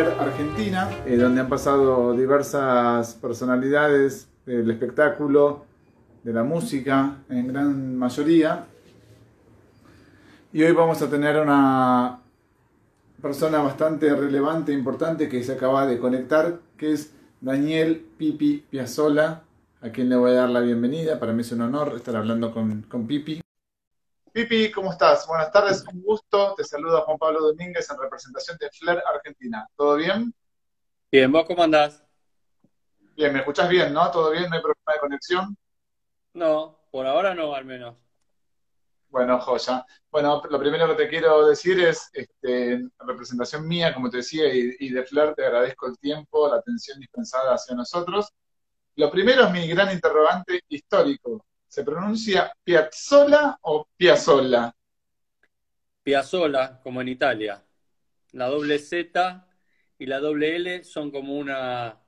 Argentina, eh, donde han pasado diversas personalidades del espectáculo, de la música, en gran mayoría. Y hoy vamos a tener una persona bastante relevante, importante, que se acaba de conectar, que es Daniel Pipi Piazzola, a quien le voy a dar la bienvenida. Para mí es un honor estar hablando con Pipi. Pipi, ¿cómo estás? Buenas tardes, un gusto. Te saluda Juan Pablo Domínguez en representación de Flair Argentina. ¿Todo bien? Bien, ¿vos cómo andás? Bien, me escuchás bien, ¿no? ¿Todo bien? ¿No hay problema de conexión? No, por ahora no, al menos. Bueno, joya. Bueno, lo primero que te quiero decir es, este, en representación mía, como te decía, y, y de Flair, te agradezco el tiempo, la atención dispensada hacia nosotros. Lo primero es mi gran interrogante histórico. ¿Se pronuncia Piazzola o Piazzola? Piazzola, como en Italia. La doble Z y la doble L son como una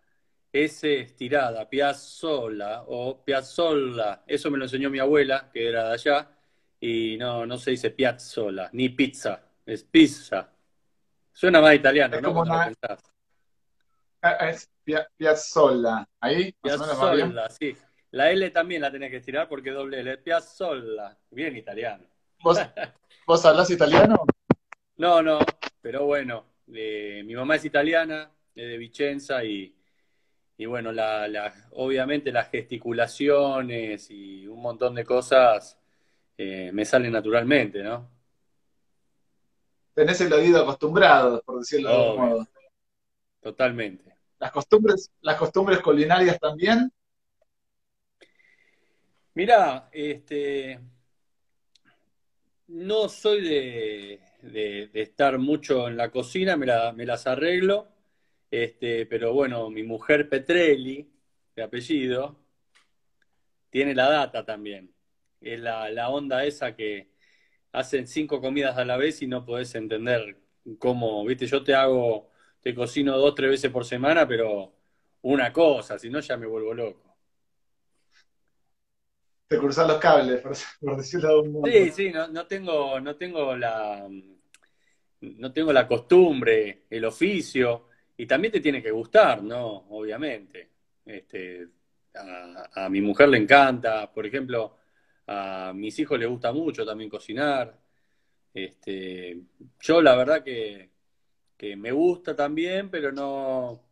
S estirada, Piazzola o Piazzola. Eso me lo enseñó mi abuela, que era de allá, y no, no se dice Piazzola, ni pizza, es pizza. Suena más italiano, Es ¿no? una-. Ah, Es Pia- Piazzola. ¿Ahí? Piazzola, sí. La L también la tenés que estirar porque doble L. Piazzola, bien italiano. ¿Vos, vos hablás italiano? No, no, pero bueno, eh, mi mamá es italiana, es de Vicenza y, y bueno, la, la- obviamente las gesticulaciones y un montón de cosas eh, me salen naturalmente, ¿no? Tenés el oído acostumbrado, por decirlo de algún modo. Totalmente. Las costumbres, las costumbres culinarias también. Mirá, este, no soy de, de- de estar mucho en la cocina, me, la- me las arreglo, este, pero bueno, mi mujer Petrelli, de apellido, tiene la data también. Es la, la onda esa que hacen cinco comidas a la vez y no podés entender cómo, viste, yo te hago, te cocino dos, tres veces por semana, pero una cosa, si no ya me vuelvo loco. Te cruzás los cables, por, decirlo de algún modo. Sí, sí, no, no tengo, no tengo la, no tengo la costumbre, el oficio, y también te tiene que gustar, ¿no? Obviamente. Este, a, a mi mujer le encanta, por ejemplo, a mis hijos les gusta mucho también cocinar. Este, yo la verdad que, que me gusta también, pero no,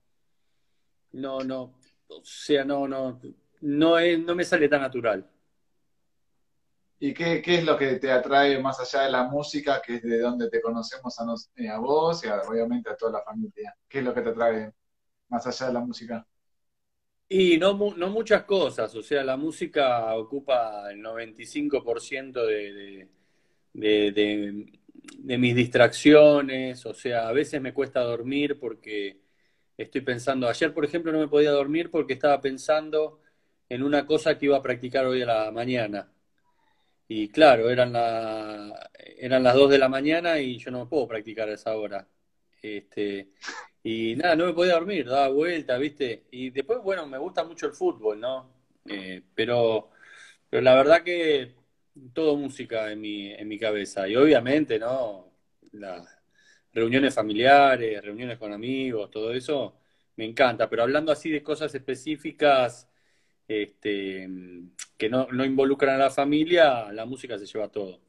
no, no, o sea, no, no, no es, no me sale tan natural. ¿Y qué, qué es lo que te atrae más allá de la música, que es de donde te conocemos a, nos- eh, a vos y a- obviamente a toda la familia? ¿Qué es lo que te atrae más allá de la música? Y no, no muchas cosas, o sea, la música ocupa el 95% de, de, de, de- de mis distracciones, o sea, a veces me cuesta dormir porque estoy pensando, ayer por ejemplo no me podía dormir porque estaba pensando en una cosa que iba a practicar hoy a la mañana. Y claro, eran, la, eran las 2 de la mañana y yo no puedo practicar a esa hora. Este, y nada, no me podía dormir, daba vuelta, ¿viste? Y después, bueno, me gusta mucho el fútbol, ¿no? Eh, pero, pero la verdad que todo música en mi, en mi cabeza. Y obviamente, ¿no? Las reuniones familiares, reuniones con amigos, todo eso me encanta. Pero hablando así de cosas específicas, este, que no, involucran a la familia, la música se lleva todo.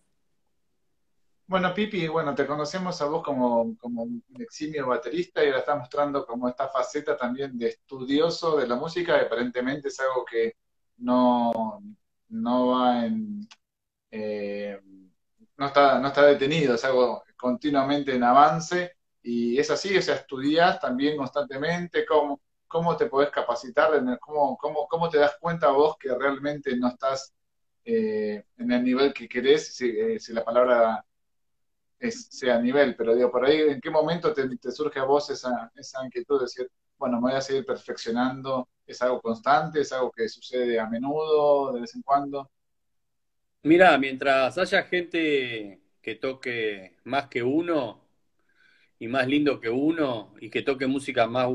Bueno, Pipi, bueno, te conocemos a vos como, como un eximio baterista y ahora estás mostrando como esta faceta también de estudioso de la música, que aparentemente es algo que no, no va en, eh, no está, no está detenido, es algo continuamente en avance y es así, o sea, estudias también constantemente, cómo, cómo te podés capacitar, cómo, cómo, cómo te das cuenta vos que realmente no estás eh, en el nivel que querés, si, eh, la palabra sea nivel, pero digo, por ahí, ¿en qué momento te, te surge a vos esa, esa inquietud de decir, bueno, me voy a seguir perfeccionando? ¿Es algo constante? ¿Es algo que sucede a menudo, de vez en cuando? Mira, mientras haya gente que toque más que uno y más lindo que uno y que toque música más,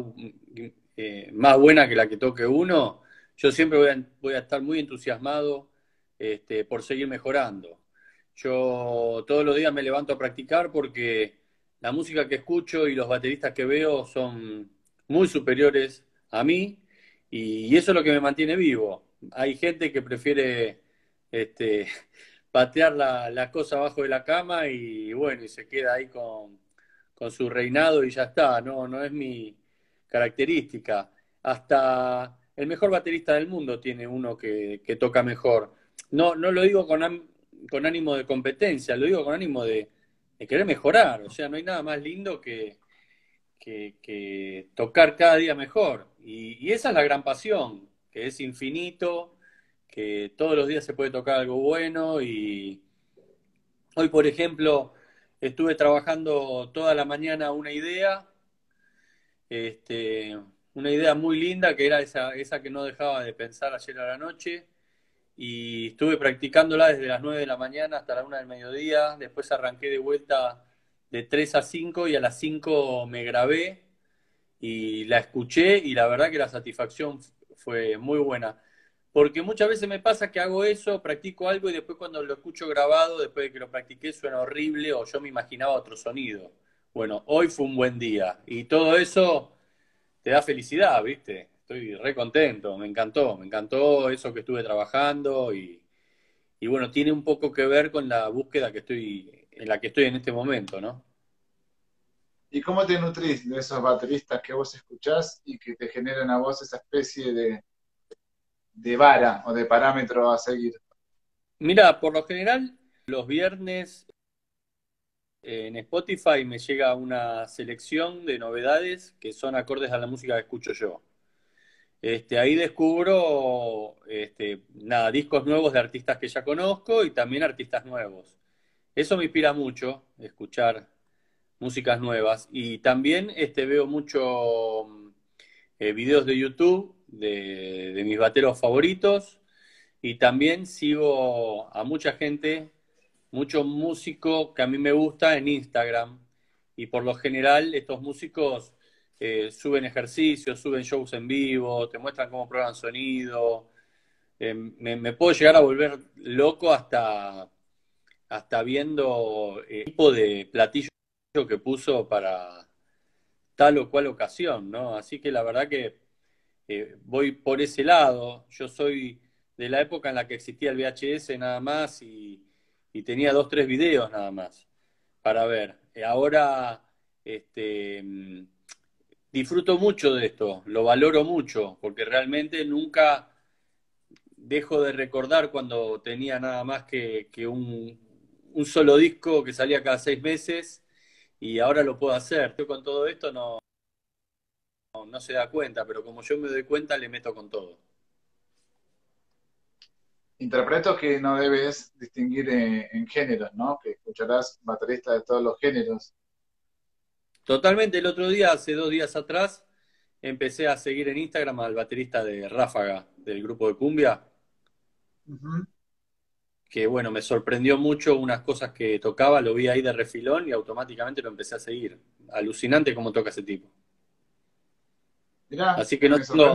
eh, más buena que la que toque uno, yo siempre voy a, estar muy entusiasmado este, por seguir mejorando. Yo todos los días me levanto a practicar porque la música que escucho y los bateristas que veo son muy superiores a mí y, eso es lo que me mantiene vivo. Hay gente que prefiere este, patear la, la cosa abajo de la cama y bueno, y se queda ahí con, con su reinado y ya está, no, no es mi característica. Hasta el mejor baterista del mundo tiene uno que, toca mejor. No, no lo digo con, con ánimo de competencia, lo digo con ánimo de, querer mejorar. O sea, no hay nada más lindo que, que, tocar cada día mejor. Y, esa es la gran pasión, que es infinito, que todos los días se puede tocar algo bueno. Y hoy, por ejemplo, estuve trabajando toda la mañana una idea. Este, una idea muy linda que era esa, esa que no dejaba de pensar ayer a la noche y estuve practicándola desde las 9 de la mañana hasta la 1 del mediodía, después arranqué de vuelta de 3 a 5 y a las 5 me grabé y la escuché y la verdad que la satisfacción fue muy buena. Porque muchas veces me pasa que hago eso, practico algo y después cuando lo escucho grabado, después de que lo practiqué, suena horrible o yo me imaginaba otro sonido. Bueno, hoy fue un buen día y todo eso te da felicidad, ¿viste? Estoy re contento, me encantó, me encantó eso que estuve trabajando y, bueno, tiene un poco que ver con la búsqueda que estoy, en la que estoy en este momento, ¿no? ¿Y cómo te nutrís de esos bateristas que vos escuchás y que te generan a vos esa especie de, de vara o de parámetro a seguir? Mira, por lo general, los viernes en Spotify me llega una selección de novedades que son acordes a la música que escucho yo. Este, ahí descubro este, nada, discos nuevos de artistas que ya conozco y también artistas nuevos. Eso me inspira mucho, escuchar músicas nuevas. Y también este, veo mucho eh, videos de YouTube de mis bateros favoritos y también sigo a mucha gente mucho músico que a mí me gusta en Instagram y por lo general estos músicos eh, suben ejercicios, suben shows en vivo, te muestran cómo prueban sonido. Eh, me, puedo llegar a volver loco hasta, hasta viendo el tipo de platillo que puso para tal o cual ocasión, ¿no? Así que la verdad que eh, voy por ese lado. Yo soy de la época en la que existía el VHS nada más y y tenía dos, tres videos nada más para ver. Eh, ahora este, mm, disfruto mucho de esto, lo valoro mucho, porque realmente nunca dejo de recordar cuando tenía nada más que, un, solo disco que salía cada seis meses y ahora lo puedo hacer. Yo con todo esto no, no se da cuenta, pero como yo me doy cuenta, le meto con todo interpreto que no debes distinguir en, géneros, ¿no? Que escucharás bateristas de todos los géneros. Totalmente. El otro día, hace dos días atrás, empecé a seguir en Instagram al baterista de Ráfaga, del grupo de Cumbia. Que bueno, me sorprendió mucho unas cosas que tocaba, lo vi ahí de refilón y automáticamente lo empecé a seguir. Alucinante cómo toca ese tipo. Mirá, Así que no tengo...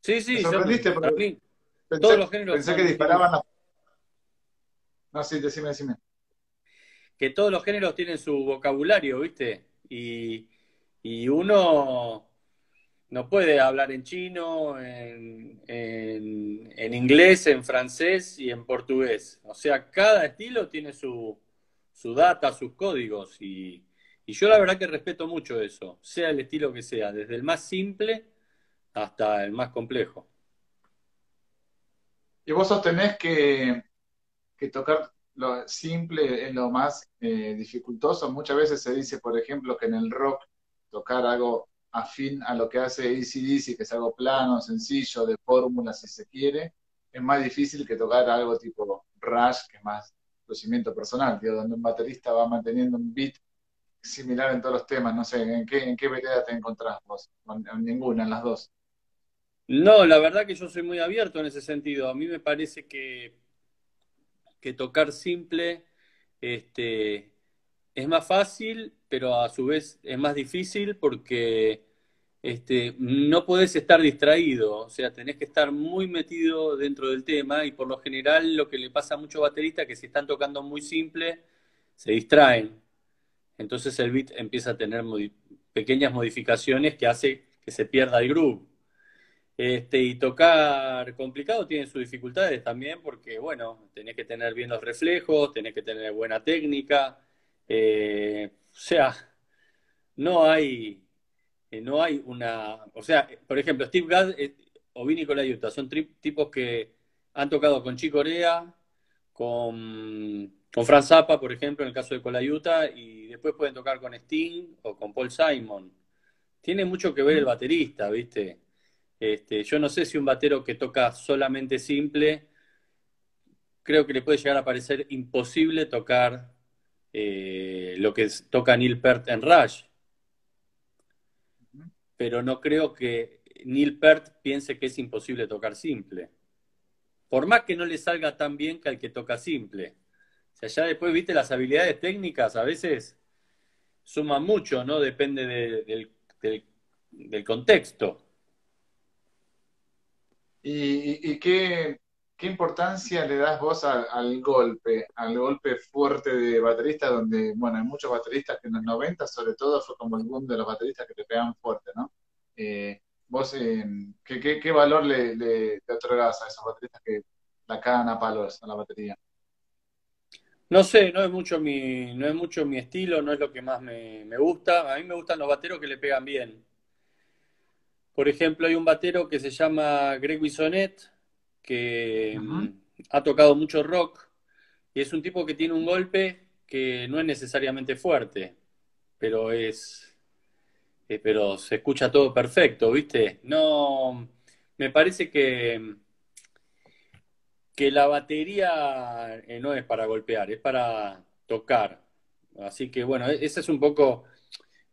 Sí, sí, me Pensé, todos los géneros. Pensé que disparaban No, sí, decime, decime. Que todos los géneros tienen su vocabulario, ¿viste? Y, uno no puede hablar en chino, en, en, inglés, en francés y en portugués. O sea, cada estilo tiene su, su data, sus códigos. Y, y yo la verdad que respeto mucho eso, sea el estilo que sea, desde el más simple hasta el más complejo. Y vos sostenés que, tocar lo simple es lo más eh, dificultoso. Muchas veces se dice, por ejemplo, que en el rock tocar algo afín a lo que hace ACDC, que es algo plano, sencillo, de fórmula, si se quiere, es más difícil que tocar algo tipo Rush, que es más conocimiento personal, donde un baterista va manteniendo un beat similar en todos los temas. No sé, ¿en qué, en qué vereda te encontrás vos? En ninguna, en las dos. No, la verdad que yo soy muy abierto en ese sentido. A mí me parece que, tocar simple este, es más fácil, pero a su vez es más difícil porque este, no podés estar distraído, o sea, tenés que estar muy metido dentro del tema y por lo general lo que le pasa a muchos bateristas que si están tocando muy simple, se distraen. entonces el beat empieza a tener pequeñas modificaciones que hace que se pierda el groove. Este, y tocar complicado tiene sus dificultades también porque, bueno, tenés que tener bien los reflejos, tenés que tener buena técnica. Eh, o sea, no hay, eh, no hay una... O sea, por ejemplo, Steve Gadd eh, o Vinny Colaiuta son tipos que han tocado con Chico Corea, con, con Franz Zappa, por ejemplo, en el caso de Colaiuta, y después pueden tocar con Sting o con Paul Simon. Tiene mucho que ver el baterista, ¿viste? Este, yo no sé si un batero que toca solamente simple, creo que le puede llegar a parecer imposible tocar eh, lo que toca Neil Peart en Rush. Pero no creo que Neil Peart piense que es imposible tocar simple. Por más que no le salga tan bien que al que toca simple. O sea, ya después, viste, las habilidades técnicas a veces suman mucho, ¿no? Depende del contexto. ¿Y, qué, importancia le das vos al golpe, al golpe fuerte de baterista, donde, bueno, hay muchos bateristas que en los 90 sobre todo fue como el boom de los bateristas que te pegan fuerte, ¿no? Eh, vos, eh, ¿qué, valor le, le, otorgás a esos bateristas que la cagan a palos a la batería? No sé, no es mucho mi, no es mucho mi estilo, no es lo que más me, me gusta. A mí me gustan los bateros que le pegan bien. Por ejemplo, hay un batero que se llama Greg Wisonet, que mm, ha tocado mucho rock y es un tipo que tiene un golpe que no es necesariamente fuerte, pero es eh, pero se escucha todo perfecto, ¿viste? No me parece que que la batería eh, no es para golpear, es para tocar. Así que bueno, e-, esa es un poco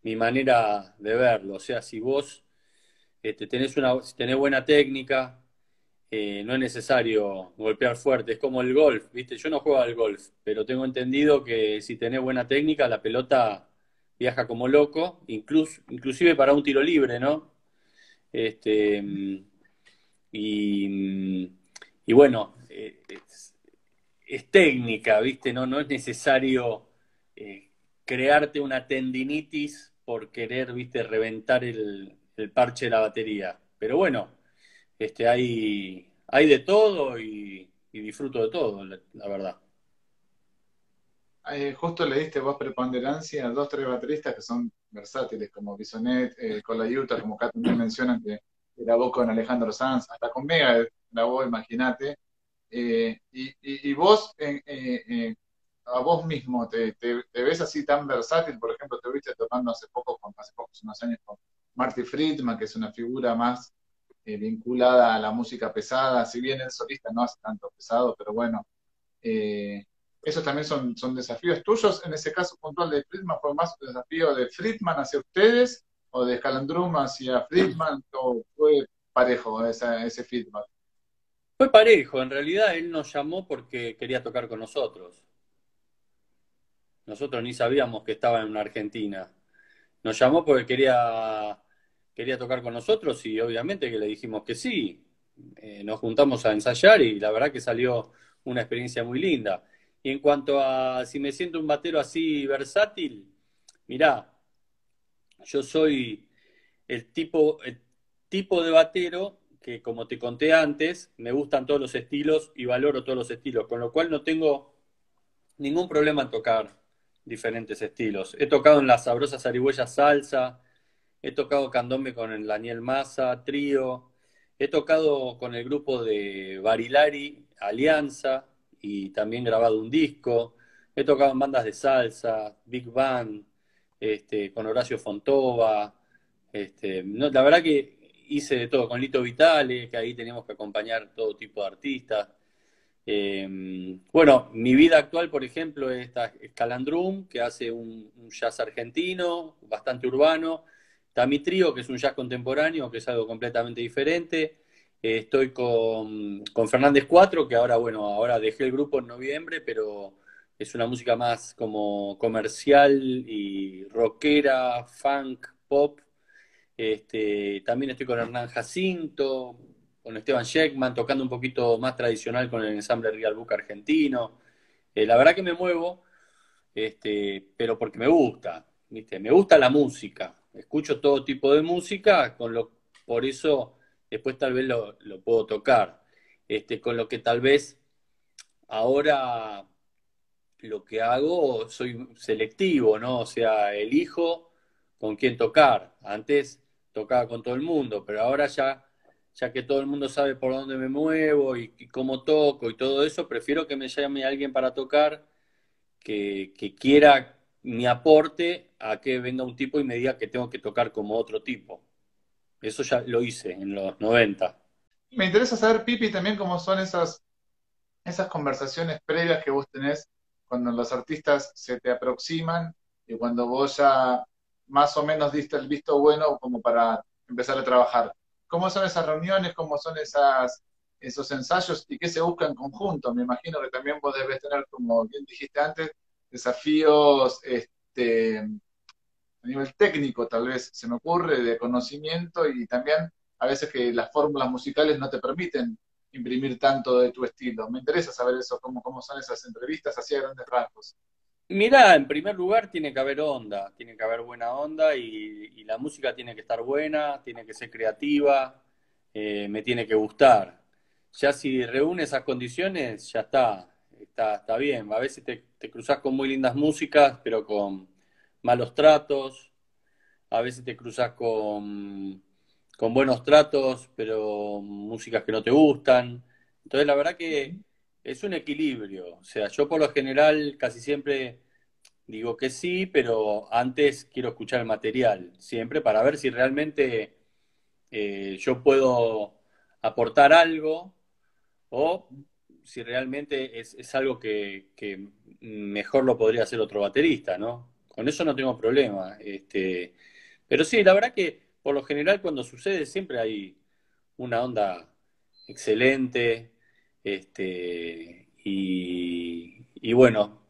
mi manera de verlo. O sea, si vos este, una, si tenés buena técnica, eh, no es necesario golpear fuerte, es como el golf, ¿viste? Yo no juego al golf, pero tengo entendido que si tenés buena técnica, la pelota viaja como loco, incluso, inclusive para un tiro libre, ¿no? Este, y, bueno, eh, es, técnica, ¿viste? No, no es necesario eh, crearte una tendinitis por querer, ¿viste? Reventar el, el parche de la batería. Pero bueno, este, hay, hay de todo y, disfruto de todo, la, verdad. Eh, justo le diste vos preponderancia a dos, tres bateristas que son versátiles, como Bisonet, eh, con la Utah, como acá también mencionan que grabó con Alejandro Sanz, hasta con Mega grabó, imagínate. Eh, y, vos, eh, a vos mismo, te, ves así tan versátil? Por ejemplo, te viste tocando hace poco, hace pocos unos años con Marty Friedman, que es una figura más eh, vinculada a la música pesada, si bien el solista no hace tanto pesado, pero bueno, eh, esos también son, desafíos tuyos. En ese caso puntual de Friedman, ¿fue más un desafío de Friedman hacia ustedes o de Scalandrum hacia Friedman o fue parejo ese feedback? Fue parejo, en realidad él nos llamó porque quería tocar con nosotros. Nosotros ni sabíamos que estaba en Argentina. Nos llamó porque quería quería tocar con nosotros y obviamente que le dijimos que sí. Eh, nos juntamos a ensayar y la verdad que salió una experiencia muy linda. Y en cuanto a si me siento un batero así versátil, mirá, yo soy el tipo, el tipo de batero que, como te conté antes, me gustan todos los estilos y valoro todos los estilos, con lo cual no tengo ningún problema en tocar diferentes estilos. He tocado en las sabrosas arihuellas salsa, he tocado candombe con el Daniel Massa, trío, he tocado con el grupo de Barilari, Alianza, y también grabado un disco, he tocado en bandas de salsa, Big Band, este, con Horacio Fontova, este, la verdad que hice de todo, con Lito Vitale, que ahí teníamos que acompañar todo tipo de artistas. Em, bueno, mi vida actual, por ejemplo, es Calandrum, que hace un jazz argentino, bastante urbano, Está mi trío, que es un jazz contemporáneo, que es algo completamente diferente. Eh, estoy con, con, Fernández 4, que ahora, bueno, ahora dejé el grupo en noviembre, pero es una música más como comercial y rockera, funk, pop. Este, también estoy con Hernán Jacinto, con Esteban Sheckman, tocando un poquito más tradicional con el ensamble Real Book argentino. Eh, la verdad que me muevo este, pero porque me gusta, ¿viste? Me gusta la música, escucho todo tipo de música, con lo, por eso después tal vez lo, lo puedo tocar. Este, con lo que tal vez ahora lo que hago, soy selectivo, ¿no? O sea, elijo con quién tocar. Antes tocaba con todo el mundo, pero ahora ya, ya que todo el mundo sabe por dónde me muevo y, cómo toco y todo eso, prefiero que me llame alguien para tocar que, que quiera mi aporte a que venga un tipo y me diga que tengo que tocar como otro tipo. Eso ya lo hice en los 90. Me interesa saber, Pipi, también cómo son esas, esas conversaciones previas que vos tenés cuando los artistas se te aproximan y cuando vos ya más o menos diste el visto bueno como para empezar a trabajar. ¿Cómo son esas reuniones? ¿Cómo son esas, esos ensayos? ¿Y qué se busca en conjunto? Me imagino que también vos debes tener, como bien dijiste antes, desafíos este, a nivel técnico, tal vez se me ocurre, de conocimiento y también a veces que las fórmulas musicales no te permiten imprimir tanto de tu estilo. Me interesa saber eso, cómo, cómo son esas entrevistas así a grandes rasgos. Mira, en primer lugar tiene que haber onda, tiene que haber buena onda y, la música tiene que estar buena, tiene que ser creativa, eh, me tiene que gustar. Ya si reúne esas condiciones, ya está, está, está bien. A veces te, te cruzas con muy lindas músicas, pero con malos tratos, a veces te cruzas con con buenos tratos, pero músicas que no te gustan. Entonces, la verdad que es un equilibrio. O sea, yo por lo general casi siempre digo que sí, pero antes quiero escuchar el material, siempre para ver si realmente eh, yo puedo aportar algo o si realmente es, algo que, que, mejor lo podría hacer otro baterista, ¿no? Con eso no tengo problema. Este, pero sí, la verdad que por lo general cuando sucede siempre hay una onda excelente, este, y, bueno,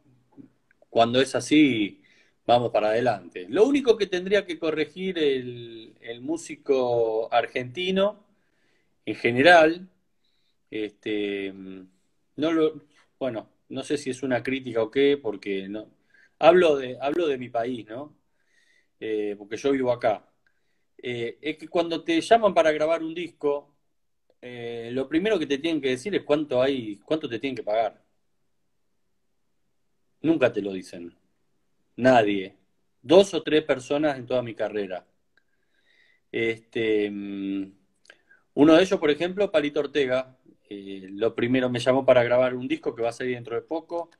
cuando es así, vamos para adelante. Lo único que tendría que corregir el, músico argentino, en general, este, no lo, bueno, no sé si es una crítica o qué, porque no, hablo de, hablo de mi país, ¿no? Eh, porque yo vivo acá. Eh, es que cuando te llaman para grabar un disco, eh, lo primero que te tienen que decir es cuánto hay, cuánto te tienen que pagar. Nunca te lo dicen. Nadie. Dos o tres personas en toda mi carrera. Este, mm, uno de ellos, por ejemplo, Palito Ortega, eh, lo primero me llamó para grabar un disco que va a salir dentro de poco.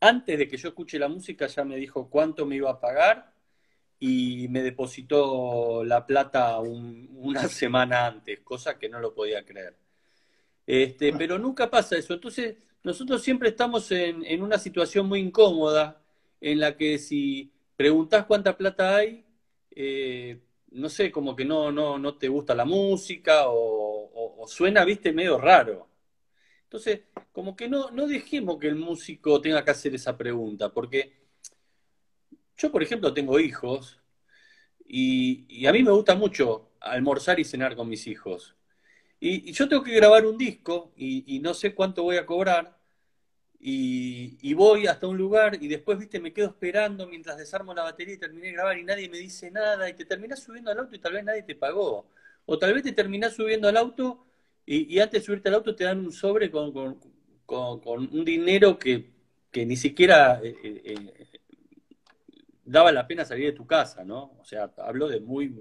Antes de que yo escuche la música ya me dijo cuánto me iba a pagar y me depositó la plata una semana antes, cosa que no lo podía creer. Este, pero nunca pasa eso. Entonces, nosotros siempre estamos en, una situación muy incómoda en la que si preguntás cuánta plata hay, eh, no sé, como que no, no, no te gusta la música o, o, suena, viste, medio raro. Entonces, como que no, no dejemos que el músico tenga que hacer esa pregunta, porque yo, por ejemplo, tengo hijos y, a mí me gusta mucho almorzar y cenar con mis hijos. Y, yo tengo que grabar un disco y, no sé cuánto voy a cobrar. Y, voy hasta un lugar y después, viste, me quedo esperando mientras desarmo la batería y terminé de grabar y nadie me dice nada y te terminás subiendo al auto y tal vez nadie te pagó. O tal vez te terminás subiendo al auto y, antes de subirte al auto te dan un sobre con, un dinero que, ni siquiera eh, eh, eh, daba la pena salir de tu casa, ¿no? O sea, hablo de muy,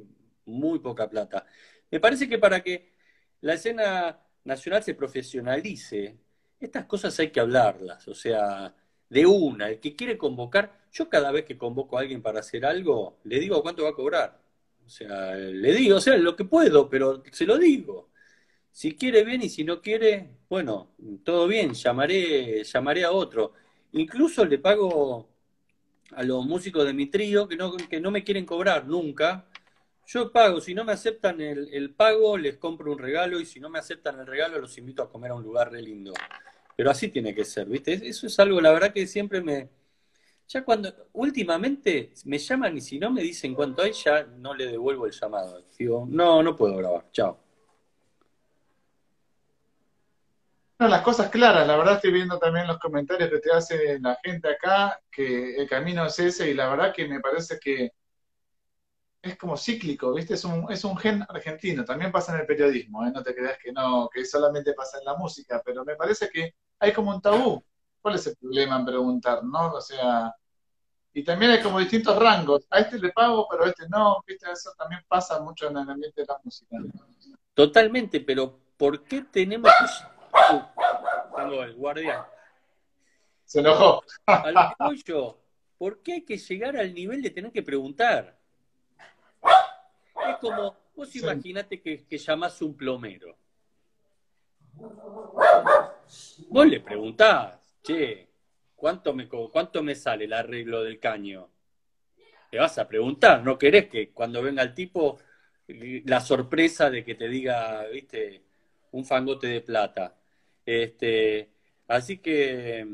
muy poca plata. Me parece que para que la escena nacional se profesionalice, estas cosas hay que hablarlas, o sea, de una, el que quiere convocar, yo cada vez que convoco a alguien para hacer algo, le digo cuánto va a cobrar. O sea, le digo, o sea, lo que puedo, pero se lo digo. Si quiere bien y si no quiere, bueno, todo bien, llamaré, llamaré a otro. Incluso le pago a los músicos de mi trío que no, que no me quieren cobrar nunca. Yo pago, si no me aceptan el, pago, les compro un regalo y si no me aceptan el regalo, los invito a comer a un lugar re lindo. Pero así tiene que ser, ¿viste? Eso es algo, la verdad, que siempre me... Ya cuando, últimamente, me llaman y si no me dicen cuánto hay, ya no le devuelvo el llamado. Digo, no, no puedo grabar, chao. No, las cosas claras, la verdad estoy viendo también los comentarios que te hace la gente acá, que el camino es ese y la verdad que me parece que es como cíclico, ¿viste? Es un, es un gen argentino, también pasa en el periodismo, ¿eh? no te creas que no, que solamente pasa en la música, pero me parece que hay como un tabú. ¿Cuál es el problema en preguntar, no? O sea, y también hay como distintos rangos. A este le pago, pero a este no, ¿viste? Eso también pasa mucho en el ambiente de la música. Totalmente, pero ¿por qué tenemos. Uh, el guardián. Se enojó. Al ¿por qué hay que llegar al nivel de tener que preguntar? Es como, vos imaginate que, que llamás un plomero. Vos le preguntás, che, ¿cuánto me, ¿cuánto me sale el arreglo del caño? Le vas a preguntar, no querés que cuando venga el tipo la sorpresa de que te diga, viste, un fangote de plata. Este, así que,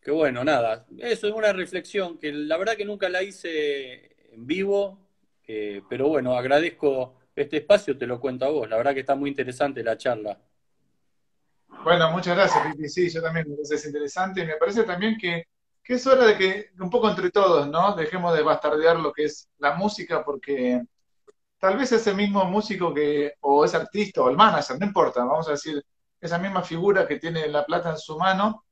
que bueno, nada, eso es una reflexión que la verdad que nunca la hice en vivo, eh, pero bueno, agradezco este espacio, te lo cuento a vos. La verdad que está muy interesante la charla. Bueno, muchas gracias, Pipi. Sí, yo también me parece interesante y me parece también que, que, es hora de que un poco entre todos, ¿no? Dejemos de bastardear lo que es la música porque tal vez ese mismo músico que, o ese artista o el manager, no importa, vamos a decir, esa misma figura que tiene la plata en su mano,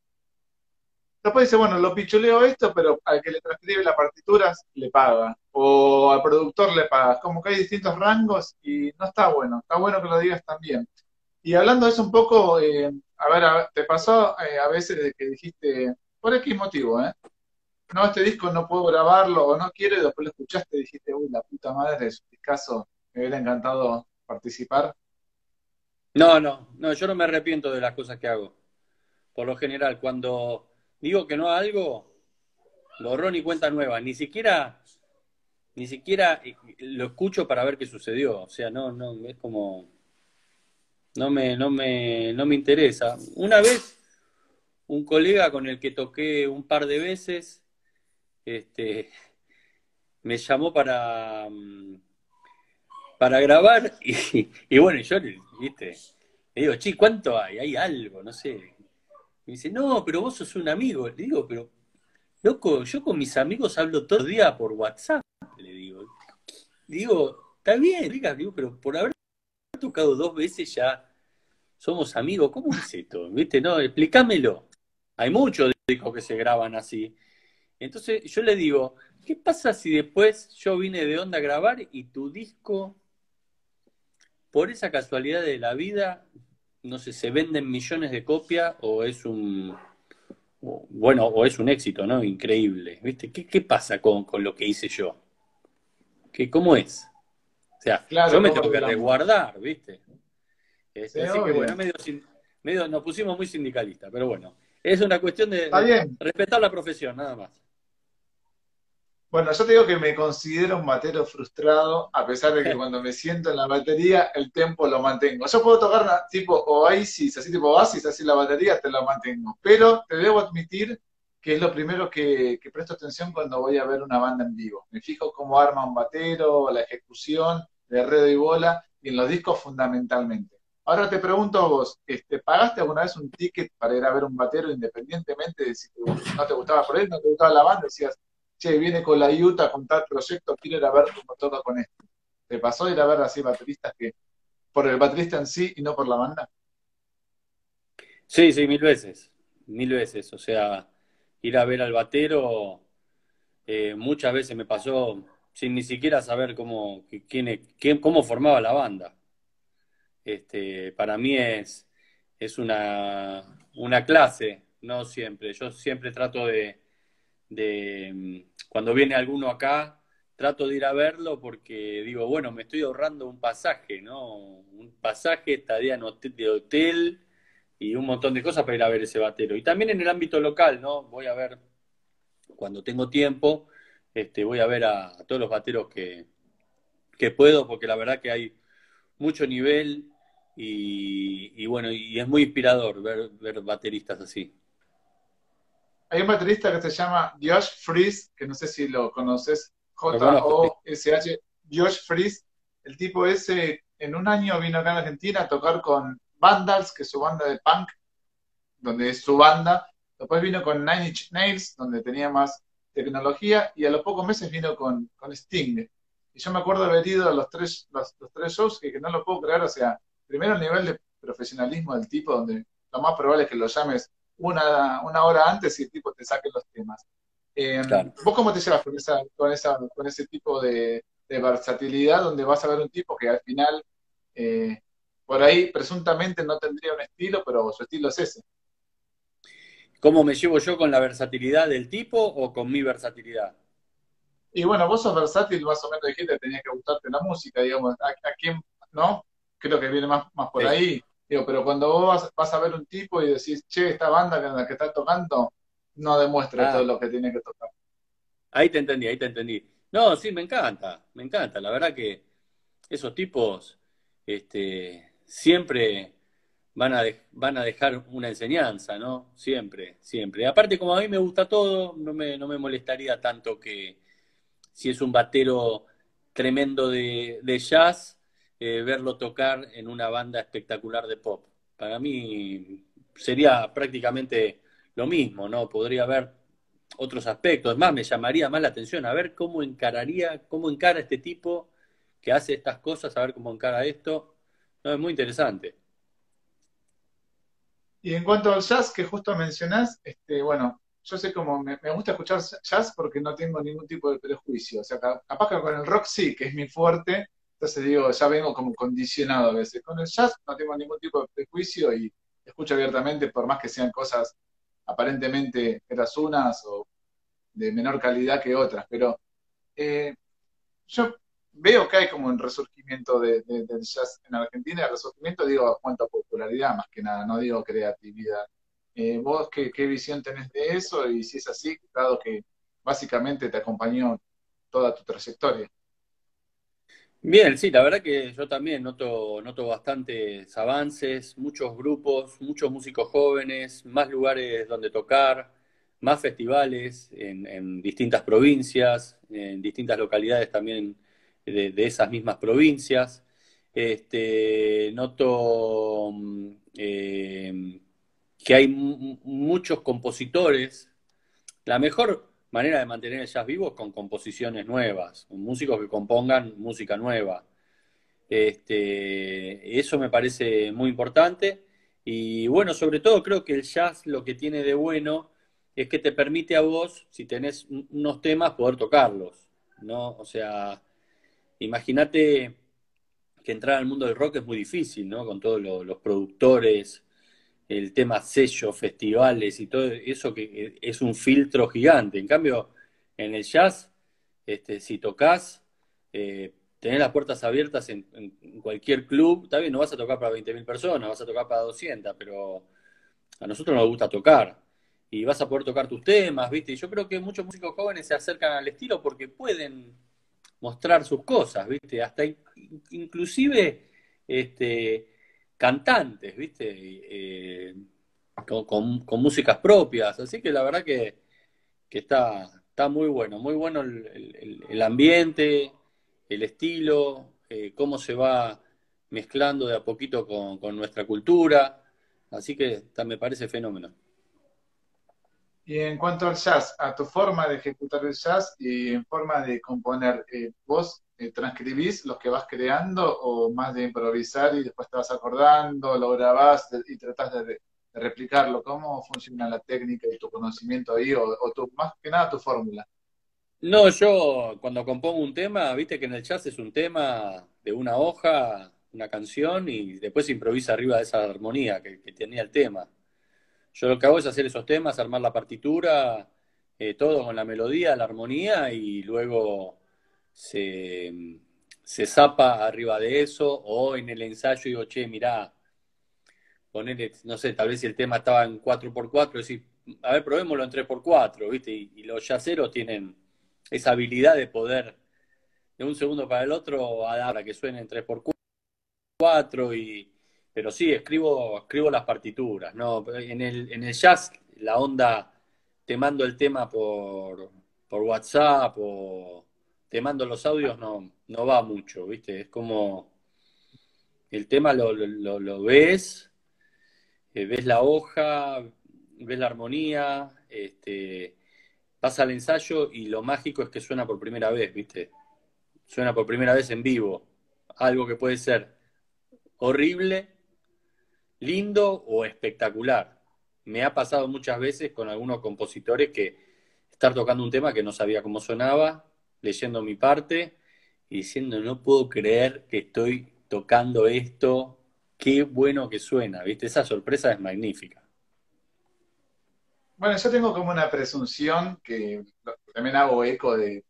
Después dice, bueno, lo pichuleo esto, pero al que le transcribe las partituras le paga. O al productor le paga. Como que hay distintos rangos y no está bueno. Está bueno que lo digas también. Y hablando de eso un poco, eh, a ver, ¿te pasó eh, a veces de que dijiste, por X motivo, ¿eh? No, este disco no puedo grabarlo o no quiero y después lo escuchaste y dijiste, uy, la puta madre, es un caso, me hubiera encantado participar? No, no, no, yo no me arrepiento de las cosas que hago. Por lo general, cuando digo que no a algo, borrón y cuenta nueva. Ni siquiera, ni siquiera eh, lo escucho para ver qué sucedió. O sea, no, no, es como, no me, no me, no me interesa. Una vez, un colega con el que toqué un par de veces, este, me llamó para, mm, para grabar y, bueno, yo, viste, le digo, chi, ¿cuánto hay? Hay algo, no sé, me dice, no, pero vos sos un amigo. Le digo, pero, loco, yo con mis amigos hablo todo el día por WhatsApp, le digo. Digo, está bien, digo, pero por haber tocado dos veces ya somos amigos. ¿Cómo es esto? ¿Viste? No, explícamelo. Hay muchos discos que se graban así. Entonces yo le digo, ¿qué pasa si después yo vine de onda a grabar y tu disco, por esa casualidad de la vida, no sé, se venden millones de copias o es un, bueno, o es un éxito, ¿no? Increíble, ¿viste? ¿Qué, pasa con, lo que hice yo? ¿Qué, ¿Cómo es? O sea, yo me tengo que resguardar, ¿viste? Este, así que bueno, medio, medio nos pusimos muy sindicalistas, pero bueno, es una cuestión de respetar la profesión, nada más. Bueno, yo te digo que me considero un batero frustrado, a pesar de que cuando me siento en la batería, el tempo lo mantengo. Yo puedo tocar tipo Oasis, así tipo Oasis, así la batería, te lo mantengo. Pero te debo admitir que es lo primero que, presto atención cuando voy a ver una banda en vivo. Me fijo cómo arma un batero, la ejecución, de red y bola, y en los discos fundamentalmente. Ahora te pregunto a vos, este, ¿pagaste alguna vez un ticket para ir a ver un batero independientemente de si no te gustaba por él, no te gustaba la banda? Decías, che, viene con la Utah con tal proyecto, quiero ir a ver cómo toca con esto. ¿Te pasó ir a ver así bateristas que por el baterista en sí y no por la banda? Sí, sí, mil veces, mil veces. O sea, ir a ver al batero eh, muchas veces me pasó sin ni siquiera saber cómo, quién, cómo formaba la banda. Este, para mí es, es una, una clase, no siempre. Yo siempre trato de, de mm, cuando viene alguno acá, trato de ir a verlo porque digo, bueno, me estoy ahorrando un pasaje, ¿no? Un pasaje, estadía en hotel, de hotel y un montón de cosas para ir a ver ese batero. Y también en el ámbito local, ¿no? Voy a ver, cuando tengo tiempo, este, voy a ver a, todos los bateros que, que, puedo, porque la verdad que hay mucho nivel y, y bueno, y es muy inspirador ver, ver bateristas así. Hay un baterista que se llama Josh Freeze, que no sé si lo conoces, J-O-S-H, Josh Freeze. El tipo ese en un año vino acá en Argentina a tocar con Vandals, que es su banda de punk, donde es su banda. Después vino con Nine Inch Nails, donde tenía más tecnología, y a los pocos meses vino con, con Sting. Y yo me acuerdo haber ido a los tres, los, tres shows, que, no lo puedo creer, o sea, primero el nivel de profesionalismo del tipo, donde lo más probable es que lo llames una, una hora antes y el tipo te saque los temas. Eh, ¿Vos cómo te llevas con, esa, con, esa, con ese tipo de, versatilidad donde vas a ver un tipo que al final, eh, por ahí presuntamente no tendría un estilo, pero su estilo es ese? ¿Cómo me llevo yo con la versatilidad del tipo o con mi versatilidad? Y bueno, vos sos versátil, más o menos dijiste que tenía que gustarte la música, digamos, ¿a, quién, no? Creo que viene más, más por ahí. Digo, pero cuando vos vas, a ver un tipo y decís, che, esta banda que, la que está tocando no demuestra ah. todo lo que tiene que tocar. Ahí te entendí, ahí te entendí. No, sí, me encanta, me encanta. La verdad que esos tipos este, siempre van a, van a dejar una enseñanza, ¿no? Siempre, siempre. Aparte, como a mí me gusta todo, no me, no me molestaría tanto que si es un batero tremendo de, jazz, eh, verlo tocar en una banda espectacular de pop. Para mí sería prácticamente lo mismo, ¿no? Podría haber otros aspectos. Más, me llamaría más la atención a ver cómo encararía, cómo encara este tipo que hace estas cosas, a ver cómo encara esto. Es muy interesante. Y en cuanto al jazz que justo mencionás, este, bueno, yo sé cómo me, gusta escuchar jazz porque no tengo ningún tipo de prejuicio. O sea, capaz que con el rock sí, que es mi fuerte, entonces digo, ya vengo como condicionado a veces. Con el jazz no tengo ningún tipo de prejuicio y escucho abiertamente, por más que sean cosas aparentemente unas o de menor calidad que otras. Pero eh, yo veo que hay como un resurgimiento de, del jazz en Argentina, el resurgimiento digo a cuanto a popularidad más que nada, no digo creatividad. Eh, ¿Vos qué, visión tenés de eso? Y si es así, dado que básicamente te acompañó toda tu trayectoria. Bien, sí, la verdad que yo también noto, noto bastantes avances, muchos grupos, muchos músicos jóvenes, más lugares donde tocar, más festivales en, en distintas provincias, en distintas localidades también de, esas mismas provincias. Este, noto mm, eh, que hay muchos compositores. La mejor manera de mantener el jazz vivo es con composiciones nuevas, con músicos que compongan música nueva. Este, eso me parece muy importante. Y bueno, sobre todo creo que el jazz lo que tiene de bueno es que te permite a vos, si tenés unos temas, poder tocarlos. ¿no? O sea, imagínate que entrar al mundo del rock es muy difícil, ¿no? Con todos los, productores, el tema sellos, festivales y todo eso que es un filtro gigante. En cambio, en el jazz, este, si tocas, eh, tenés las puertas abiertas en, cualquier club, está bien, no vas a tocar para 20.000 personas, vas a tocar para 200, pero a nosotros nos gusta tocar. Y vas a poder tocar tus temas, ¿viste? Y yo creo que muchos músicos jóvenes se acercan al estilo porque pueden mostrar sus cosas, ¿viste? Hasta inclusive este, cantantes, ¿viste? Eh, con, músicas propias. Así que la verdad que, está, está muy bueno, muy bueno el, ambiente, el estilo, eh, cómo se va mezclando de a poquito con, con nuestra cultura. Así que me parece fenómeno. Y en cuanto al jazz, a tu forma de ejecutar el jazz y en forma de componer, eh, ¿vos eh, transcribís lo que vas creando o más de improvisar y después te vas acordando, lo grabás y tratás de, replicarlo? ¿Cómo funciona la técnica y tu conocimiento ahí o, tu, más que nada tu fórmula? No, yo cuando compongo un tema, viste que en el jazz es un tema de una hoja, una canción y después se improvisa arriba de esa armonía que tenía el tema. Yo lo que hago es hacer esos temas, armar la partitura, eh, todo con la melodía, la armonía y luego se, se zapa arriba de eso o en el ensayo digo, che, mirá, poner, no sé, tal vez si el tema estaba en 4x4, decir, a ver, probémoslo en 3x4, ¿viste? Y, los yaceros tienen esa habilidad de poder de un segundo para el otro a dar a que suene en 3x4 y pero sí, escribo, escribo las partituras, ¿no? En el, en el jazz, la onda, te mando el tema por, por WhatsApp o te mando los audios, no, no va mucho, ¿viste? Es como, el tema lo, lo, ves, eh, ves la hoja, ves la armonía, este, pasa al ensayo y lo mágico es que suena por primera vez, ¿viste? Suena por primera vez en vivo. Algo que puede ser horrible, lindo o espectacular. Me ha pasado muchas veces con algunos compositores que estar tocando un tema que no sabía cómo sonaba, leyendo mi parte y diciendo, no puedo creer que estoy tocando esto, qué bueno que suena, ¿viste? Esa sorpresa es magnífica. Bueno, yo tengo como una presunción que también hago eco de,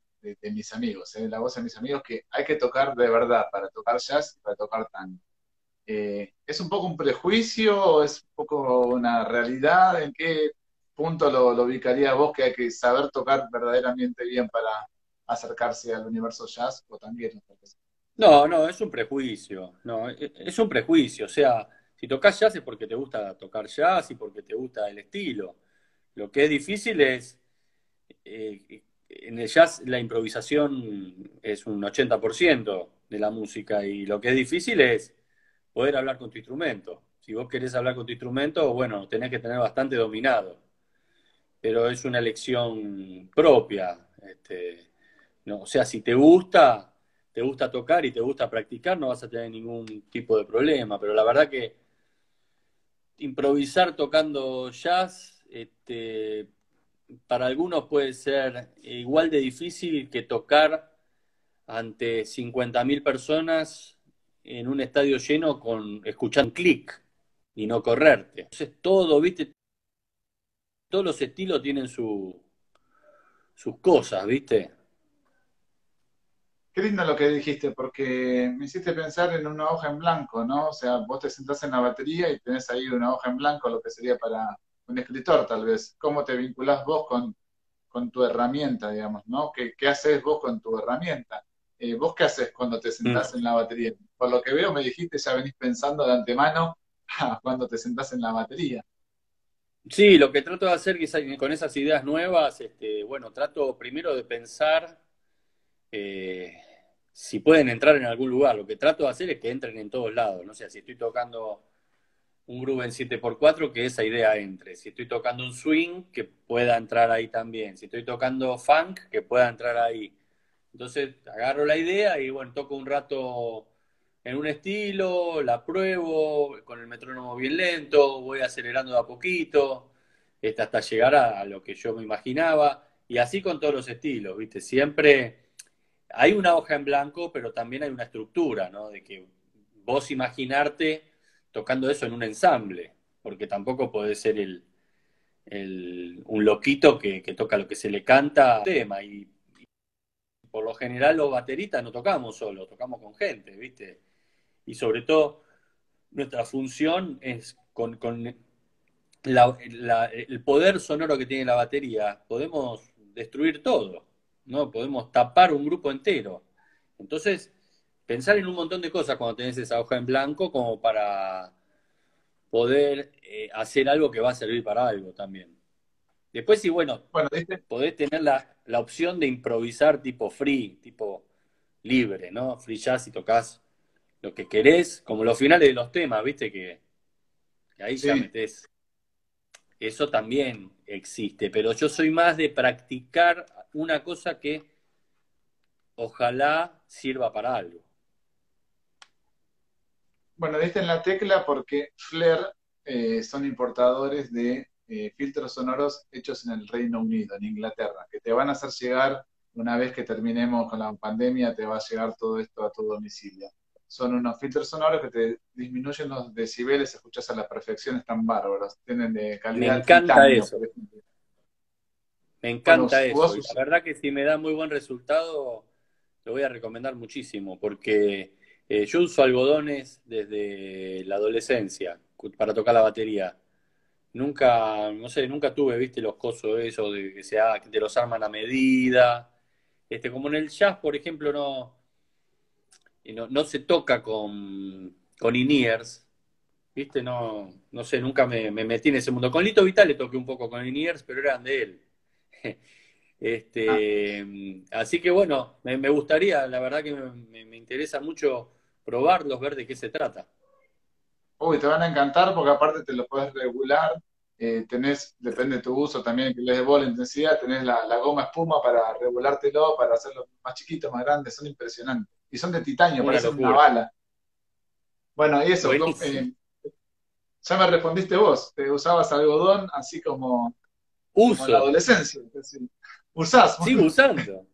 mis amigos, ¿eh? la voz de mis amigos, que hay que tocar de verdad para tocar jazz y para tocar tango. Eh, ¿Es un poco un prejuicio o es un poco una realidad? ¿En qué punto lo, lo ubicaría vos que hay que saber tocar verdaderamente bien para acercarse al universo jazz o también? No, no, es un prejuicio, no, e, es un prejuicio, o sea, si tocas jazz es porque te gusta tocar jazz y porque te gusta el estilo. Lo que es difícil es, eh, en el jazz la improvisación es un 80% de la música y lo que es difícil es poder hablar con tu instrumento. Si vos querés hablar con tu instrumento, bueno, tenés que tener bastante dominado, pero es una elección propia. Este, o sea, si te gusta, te gusta tocar y te gusta practicar, no vas a tener ningún tipo de problema. Pero la verdad que improvisar tocando jazz, este, para algunos puede ser igual de difícil que tocar ante 50.000 personas en un estadio lleno con escuchar un clic y no correrte. Entonces todo, viste, todos los estilos tienen su, sus cosas, viste. Qué lindo lo que dijiste, porque me hiciste pensar en una hoja en blanco, ¿no? O sea, vos te sentás en la batería y tenés ahí una hoja en blanco, lo que sería para un escritor, tal vez. ¿Cómo te vinculás vos con, tu herramienta, digamos, ¿no? ¿Qué, qué haces vos con tu herramienta? Eh, ¿Vos qué haces cuando te sentás mm. en la batería? Por lo que veo, me dijiste, ya venís pensando de antemano cuando te sentás en la batería. Sí, lo que trato de hacer con esas ideas nuevas, este, bueno, trato primero de pensar eh, si pueden entrar en algún lugar. Lo que trato de hacer es que entren en todos lados. No sé, si estoy tocando un groove en 7x4, que esa idea entre. Si estoy tocando un swing, que pueda entrar ahí también. Si estoy tocando funk, que pueda entrar ahí. Entonces agarro la idea y bueno, toco un rato en un estilo, la pruebo con el metrónomo bien lento, voy acelerando de a poquito, este, hasta llegar a, lo que yo me imaginaba. Y así con todos los estilos, ¿viste? Siempre hay una hoja en blanco, pero también hay una estructura, ¿no? De que vos imaginarte tocando eso en un ensamble, porque tampoco puede ser el, un loquito que, toca lo que se le canta tema. Y, por lo general los bateristas no tocamos solo, tocamos con gente, ¿viste? Y sobre todo nuestra función es con, el poder sonoro que tiene la batería, podemos destruir todo. ¿no? Podemos tapar un grupo entero. Entonces, pensar en un montón de cosas cuando tenés esa hoja en blanco como para poder eh, hacer algo que va a servir para algo también. Después sí, bueno, podés tener la, opción de improvisar tipo free, tipo libre, ¿no? Free jazz y tocas lo que querés, como los finales de los temas, viste que, ahí ya metés. Eso también existe, pero yo soy más de practicar una cosa que ojalá sirva para algo. Bueno, diste en la tecla porque Flair eh, son importadores de eh, filtros sonoros hechos en el Reino Unido, en Inglaterra, que te van a hacer llegar, una vez que terminemos con la pandemia, te va a llegar todo esto a tu domicilio. Son unos filtros sonoros que te disminuyen los decibeles, escuchas a la perfección, están bárbaros, tienen de calidad. Me encanta eso. Me encanta eso. La verdad que si me da muy buen resultado, lo voy a recomendar muchísimo, porque eh, yo uso algodones desde la adolescencia para tocar la batería. Nunca, no sé, nunca tuve, viste, los cosos esos de que se de los arman a medida. Este, como en el jazz, por ejemplo, no, no, no se toca con, con in-ears, viste, no, no sé, nunca me, me, metí en ese mundo. Con Lito Vital le toqué un poco con in-ears, pero eran de él. Este, ah. Así que bueno, me, gustaría, la verdad que me, interesa mucho probarlos, ver de qué se trata. uy, te van a encantar porque aparte te lo puedes regular, eh, tenés, depende de tu uso también, que les de la intensidad, tenés la, goma espuma para regulártelo, para hacerlo más chiquito, más grande, son impresionantes. Y son de titanio, parecen una bala. Bueno, y eso, eh, ya me respondiste vos, te usabas algodón así como, Uso. en la adolescencia. Usás. Sigo usando.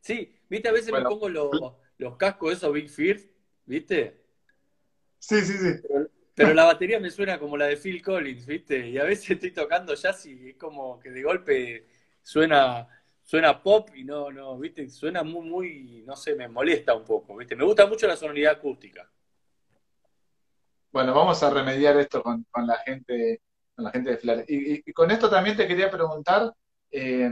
Sí, viste, a veces me pongo los, los cascos esos Big Fear, ¿viste? Sí, sí, sí. Pero, la batería me suena como la de Phil Collins, ¿viste? Y a veces estoy tocando jazz y es como que de golpe suena suena pop y no, no, ¿viste? Suena muy, muy, no sé, me molesta un poco, ¿viste? Me gusta mucho la sonoridad acústica. Bueno, vamos a remediar esto con, la gente con la gente de Flair. Y, con esto también te quería preguntar, eh,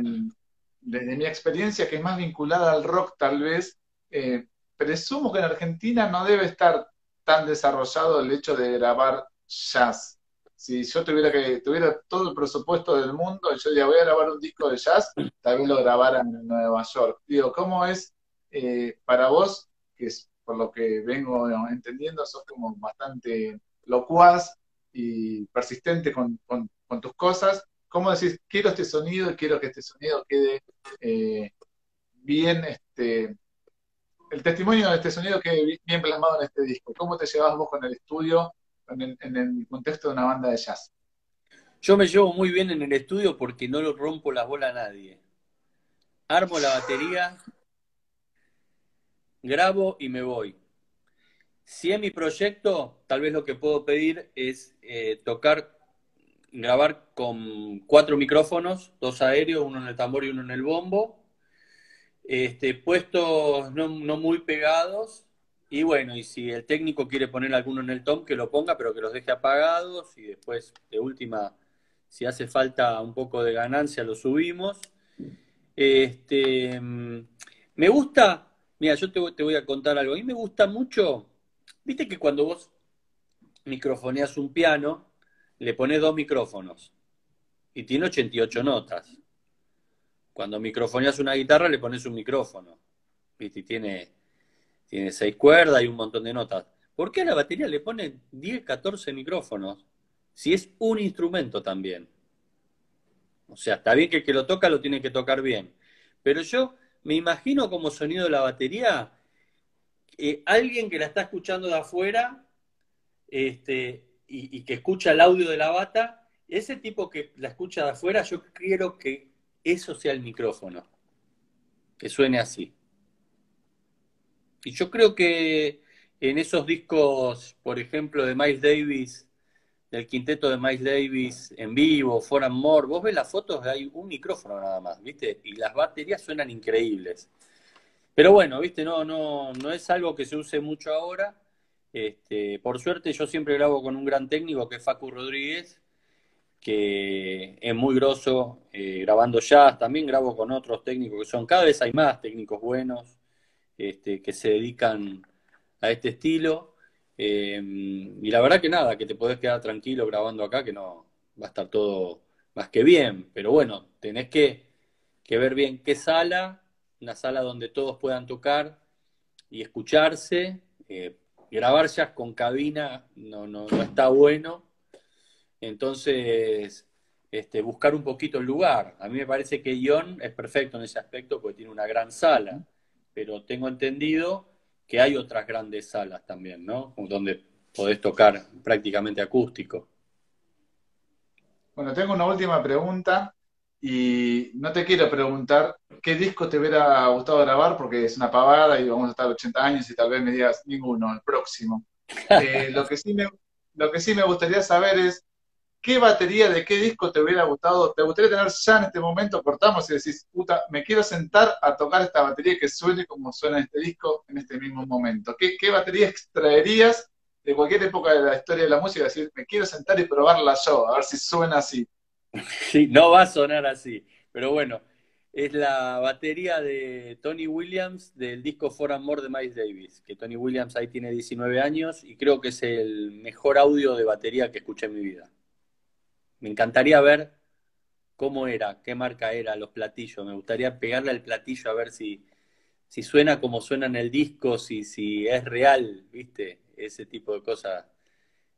desde mi experiencia, que es más vinculada al rock tal vez, eh, presumo que en Argentina no debe estar tan desarrollado el hecho de grabar jazz. Si yo tuviera que tuviera todo el presupuesto del mundo y yo ya voy a grabar un disco de jazz, tal vez lo grabara en Nueva York. Digo, ¿cómo es eh, para vos, que es por lo que vengo entendiendo, sos como bastante locuaz y persistente con, tus cosas? ¿Cómo decís, quiero este sonido y quiero que este sonido quede eh, bien este, el testimonio de este sonido que bien plasmado en este disco. ¿Cómo te llevas vos con el estudio en el, contexto de una banda de jazz? Yo me llevo muy bien en el estudio porque no lo rompo las bolas a nadie. Armo la batería, grabo y me voy. Si es mi proyecto, tal vez lo que puedo pedir es eh, tocar, grabar con cuatro micrófonos, dos aéreos, uno en el tambor y uno en el bombo, este, puestos no, muy pegados. Y bueno, y si el técnico quiere poner alguno en el tom, que lo ponga, pero que los deje apagados. Y después, de última, si hace falta un poco de ganancia, lo subimos. Este, me gusta, mira, yo te, te voy a contar algo. A mí me gusta mucho, viste que cuando vos microfoneas un piano, le pones dos micrófonos y tiene 88 notas. Cuando microfoneas una guitarra le pones un micrófono. Y tiene, tiene seis cuerdas y un montón de notas. ¿Por qué a la batería le ponen 10, 14 micrófonos? Si es un instrumento también. O sea, está bien que el que lo toca lo tiene que tocar bien. Pero yo me imagino como sonido de la batería eh, alguien que la está escuchando de afuera este, y, que escucha el audio de la bata, ese tipo que la escucha de afuera, yo quiero que eso sea el micrófono, que suene así. Y yo creo que en esos discos, por ejemplo, de Miles Davis, del quinteto de Miles Davis en vivo, For More, vos ves las fotos, hay un micrófono nada más, ¿viste? Y las baterías suenan increíbles. Pero bueno, ¿viste? No, no, no es algo que se use mucho ahora. Este, por suerte yo siempre grabo con un gran técnico que es Facu Rodríguez, que es muy grosso eh, grabando jazz, también grabo con otros técnicos que son, cada vez hay más técnicos buenos este, que se dedican a este estilo. Eh, y la verdad que nada, que te podés quedar tranquilo grabando acá, que no va a estar todo más que bien, pero bueno, tenés que, ver bien qué sala, una sala donde todos puedan tocar y escucharse. Eh, grabar jazz con cabina no, no, no está bueno entonces, este, buscar un poquito el lugar. A mí me parece que Ion es perfecto en ese aspecto porque tiene una gran sala, pero tengo entendido que hay otras grandes salas también, ¿no? Donde podés tocar prácticamente acústico. Bueno, tengo una última pregunta y no te quiero preguntar qué disco te hubiera gustado grabar porque es una pavada y vamos a estar 80 años y tal vez me digas ninguno, el próximo. Eh, lo, que sí me, lo que sí me gustaría saber es ¿qué batería de qué disco te hubiera gustado? ¿Te gustaría tener ya en este momento? Cortamos y decís, puta, me quiero sentar a tocar esta batería que suene como suena este disco en este mismo momento. ¿Qué, batería extraerías de cualquier época de la historia de la música? Decir, me quiero sentar y probarla yo, a ver si suena así. Sí, no va a sonar así, pero bueno, es la batería de Tony Williams del disco For More de Miles Davis, que Tony Williams ahí tiene 19 años y creo que es el mejor audio de batería que escuché en mi vida. Me encantaría ver cómo era, qué marca era, los platillos. Me gustaría pegarle al platillo a ver si, suena como suena en el disco, si, si es real, ¿viste? Ese tipo de cosas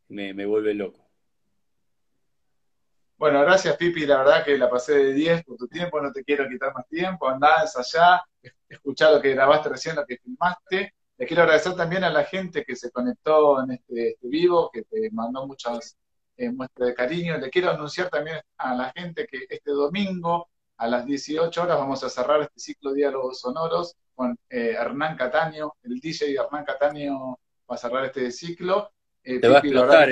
me, me vuelve loco. Bueno, gracias Pipi, la verdad que la pasé de 10 por tu tiempo, no te quiero quitar más tiempo, andá, ensayá, escuchá lo que grabaste recién, lo que filmaste. Le quiero agradecer también a la gente que se conectó en este, este vivo, que te mandó muchas eh, muestras de cariño. Le quiero anunciar también a la gente que este domingo a las 18 horas vamos a cerrar este ciclo de diálogos sonoros con eh, Hernán Cataño, el DJ Hernán Cataño va a cerrar este ciclo. Eh, te va a explotar,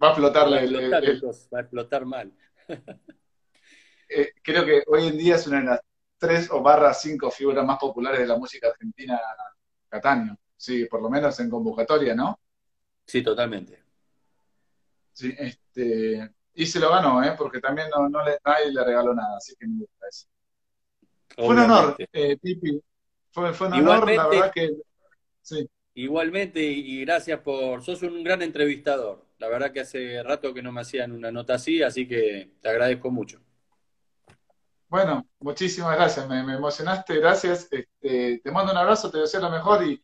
Va a explotar, va a explotar, mal. Creo que hoy en día es una de las tres o barra cinco figuras más populares de la música argentina, Cataño. Sí, por lo menos en convocatoria, ¿no? Sí, totalmente. Sí, este, y se lo ganó, ¿eh? porque también no, no le, nadie le regaló nada, así que me gusta eso. Fue un honor, eh, Pipi. Fue, fue un honor, la verdad que. Sí. Igualmente, y gracias por. Sos un gran entrevistador. La verdad que hace rato que no me hacían una nota así, así que te agradezco mucho. Bueno, muchísimas gracias, me, emocionaste, gracias. Este, te mando un abrazo, te deseo lo mejor y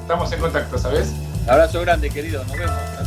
estamos en contacto, ¿sabes? Abrazo grande, querido, nos vemos.